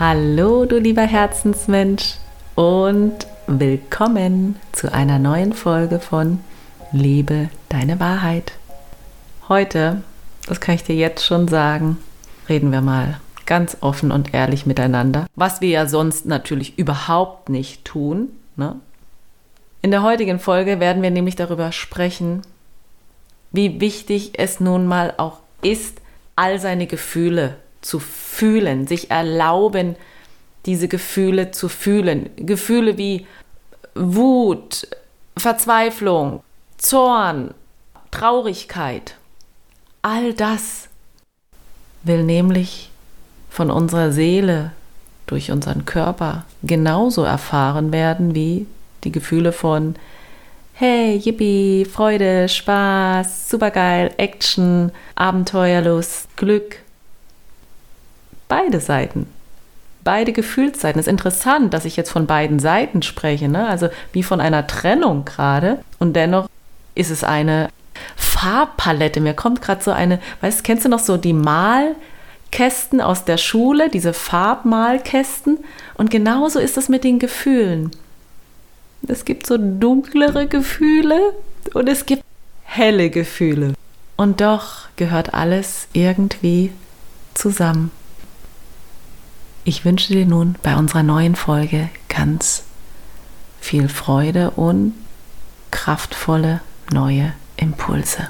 Hallo, du lieber Herzensmensch und willkommen zu einer neuen Folge von Liebe deine Wahrheit. Heute, das kann ich dir jetzt schon sagen, reden wir mal ganz offen und ehrlich miteinander, was wir ja sonst natürlich überhaupt nicht tun. Ne? In der heutigen Folge werden wir nämlich darüber sprechen, wie wichtig es nun mal auch ist, all seine Gefühle zu fühlen, sich erlauben, diese Gefühle zu fühlen. Gefühle wie Wut, Verzweiflung, Zorn, Traurigkeit. All das will nämlich von unserer Seele durch unseren Körper genauso erfahren werden wie die Gefühle von Hey, Yippie, Freude, Spaß, supergeil, Action, Abenteuerlust, Glück, beide Seiten. Beide Gefühlsseiten. Es ist interessant, dass ich jetzt von beiden Seiten spreche, ne? also wie von einer Trennung gerade. Und dennoch ist es eine Farbpalette. Mir kommt gerade so eine, weißt du, kennst du noch so die Malkästen aus der Schule, diese Farbmalkästen? Und genauso ist es mit den Gefühlen. Es gibt so dunklere Gefühle und es gibt helle Gefühle. Und doch gehört alles irgendwie zusammen. Ich wünsche dir nun bei unserer neuen Folge ganz viel Freude und kraftvolle neue Impulse.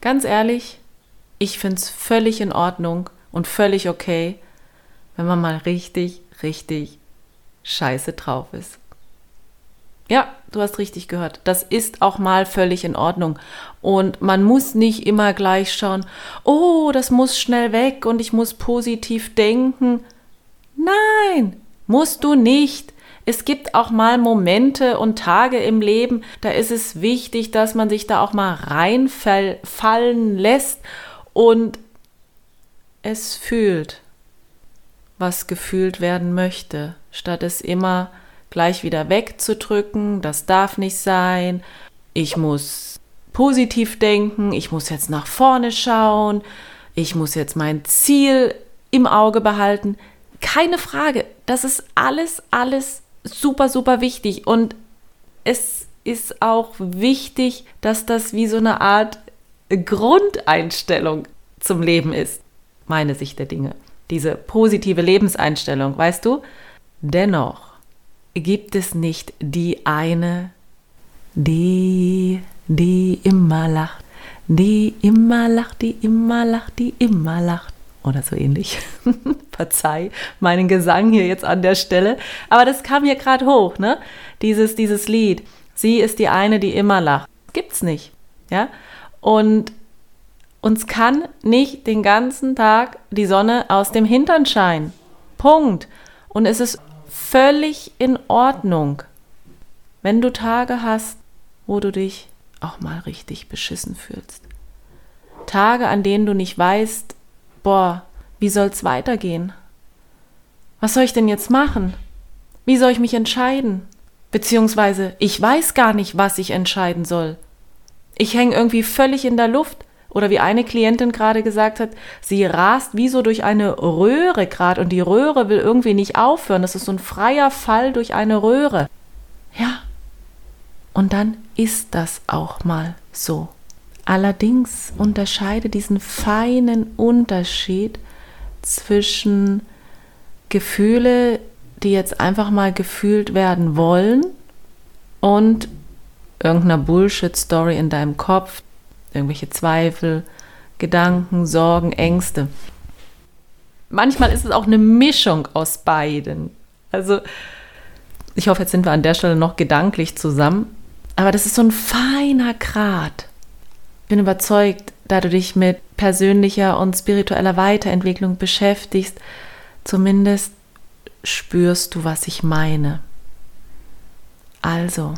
Ganz ehrlich, ich finde es völlig in Ordnung und völlig okay, wenn man mal richtig, richtig scheiße drauf ist. Ja, du hast richtig gehört. Das ist auch mal völlig in Ordnung. Und man muss nicht immer gleich schauen, oh, das muss schnell weg und ich muss positiv denken. Nein, musst du nicht. Es gibt auch mal Momente und Tage im Leben, da ist es wichtig, dass man sich da auch mal reinfallen lässt und es fühlt, was gefühlt werden möchte, statt es immer gleich wieder wegzudrücken, das darf nicht sein, ich muss positiv denken, ich muss jetzt nach vorne schauen, ich muss jetzt mein Ziel im Auge behalten. Keine Frage, das ist alles, alles super, super wichtig. Und es ist auch wichtig, dass das wie so eine Art Grundeinstellung zum Leben ist, meine Sicht der Dinge. Diese positive Lebenseinstellung, weißt du? Dennoch gibt es nicht die eine, die, die immer lacht, die immer lacht, die immer lacht, die immer lacht. Oder so ähnlich. Verzeih meinen Gesang hier jetzt an der Stelle. Aber das kam hier gerade hoch, ne? Dieses, dieses Lied. Sie ist die eine, die immer lacht. Gibt's nicht. Ja? Und uns kann nicht den ganzen Tag die Sonne aus dem Hintern scheinen. Punkt. Und es ist völlig in Ordnung, wenn du Tage hast, wo du dich auch mal richtig beschissen fühlst. Tage, an denen du nicht weißt, boah, wie soll's weitergehen? Was soll ich denn jetzt machen? Wie soll ich mich entscheiden? Beziehungsweise, ich weiß gar nicht, was ich entscheiden soll. Ich hänge irgendwie völlig in der Luft. Oder wie eine Klientin gerade gesagt hat, sie rast wie so durch eine Röhre gerade und die Röhre will irgendwie nicht aufhören. Das ist so ein freier Fall durch eine Röhre. Ja. Und dann ist das auch mal so. Allerdings unterscheide diesen feinen Unterschied zwischen Gefühle, die jetzt einfach mal gefühlt werden wollen und irgendeiner Bullshit-Story in deinem Kopf, irgendwelche Zweifel, Gedanken, Sorgen, Ängste. Manchmal ist es auch eine Mischung aus beiden. Also, ich hoffe, jetzt sind wir an der Stelle noch gedanklich zusammen. Aber das ist so ein feiner Grat. Ich bin überzeugt, da du dich mit persönlicher und spiritueller Weiterentwicklung beschäftigst, zumindest spürst du, was ich meine. Also,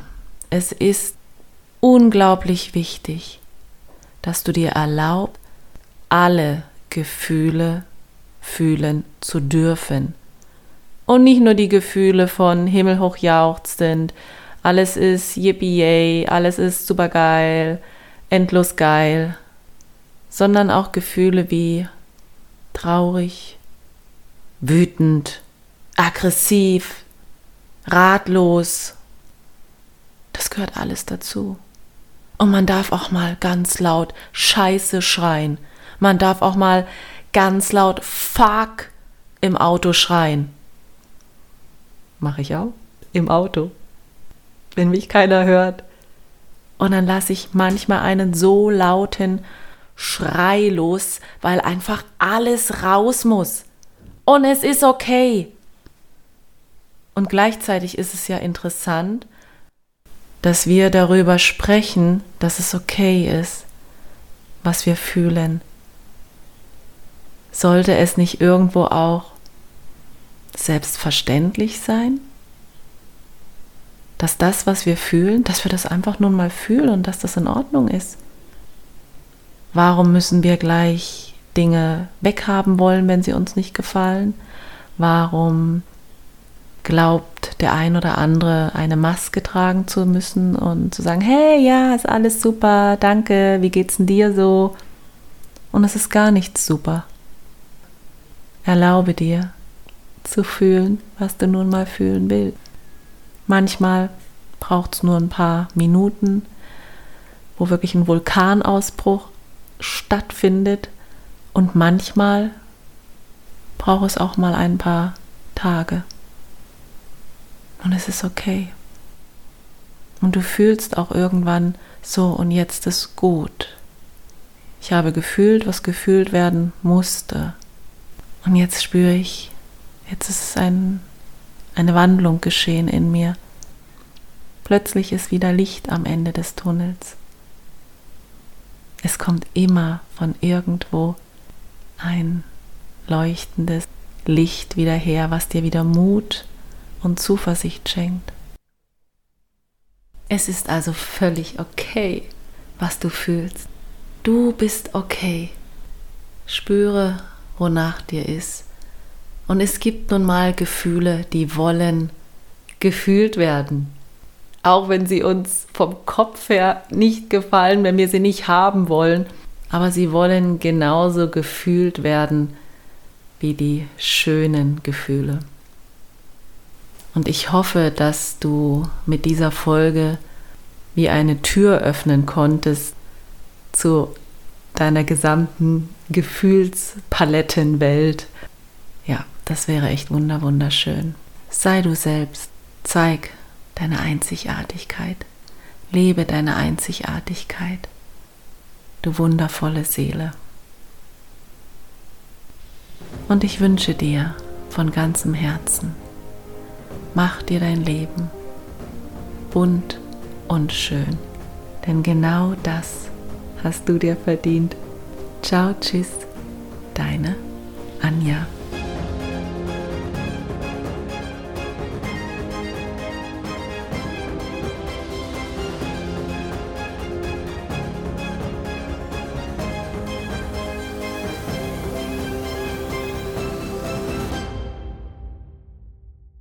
es ist unglaublich wichtig, dass du dir erlaubst, alle Gefühle fühlen zu dürfen. Und nicht nur die Gefühle von himmelhoch jauchzend, alles ist yippie yay, alles ist super geil, endlos geil, sondern auch Gefühle wie traurig, wütend, aggressiv, ratlos. Das gehört alles dazu. Und man darf auch mal ganz laut Scheiße schreien. Man darf auch mal ganz laut Fuck im Auto schreien. Mache ich auch im Auto, wenn mich keiner hört. Und dann lasse ich manchmal einen so lauten Schrei los, weil einfach alles raus muss. Und es ist okay. Und gleichzeitig ist es ja interessant, dass wir darüber sprechen, dass es okay ist, was wir fühlen. Sollte es nicht irgendwo auch selbstverständlich sein? Dass das, was wir fühlen, dass wir das einfach nun mal fühlen und dass das in Ordnung ist. Warum müssen wir gleich Dinge weghaben wollen, wenn sie uns nicht gefallen? Warum glaubt der ein oder andere, eine Maske tragen zu müssen und zu sagen, hey, ja, ist alles super, danke, wie geht's denn dir so? Und es ist gar nichts super. Erlaube dir zu fühlen, was du nun mal fühlen willst. Manchmal braucht es nur ein paar Minuten, wo wirklich ein Vulkanausbruch stattfindet und manchmal braucht es auch mal ein paar Tage. Und es ist okay. Und du fühlst auch irgendwann so und jetzt ist gut. Ich habe gefühlt, was gefühlt werden musste. Und jetzt spüre ich, jetzt ist ein, eine Wandlung geschehen in mir. Plötzlich ist wieder Licht am Ende des Tunnels. Es kommt immer von irgendwo ein leuchtendes Licht wieder her, was dir wieder Mut und Zuversicht schenkt. Es ist also völlig okay, was du fühlst. Du bist okay. Spüre, wonach dir ist. Und es gibt nun mal Gefühle, die wollen gefühlt werden. Auch wenn sie uns vom Kopf her nicht gefallen, wenn wir sie nicht haben wollen. Aber sie wollen genauso gefühlt werden wie die schönen Gefühle. Und ich hoffe, dass du mit dieser Folge wie eine Tür öffnen konntest zu deiner gesamten Gefühlspalettenwelt. Ja, das wäre echt wunderschön. Sei du selbst, zeig deine Einzigartigkeit, lebe deine Einzigartigkeit, du wundervolle Seele. Und ich wünsche dir von ganzem Herzen, mach dir dein Leben bunt und schön, denn genau das hast du dir verdient. Ciao, tschüss, deine Anja.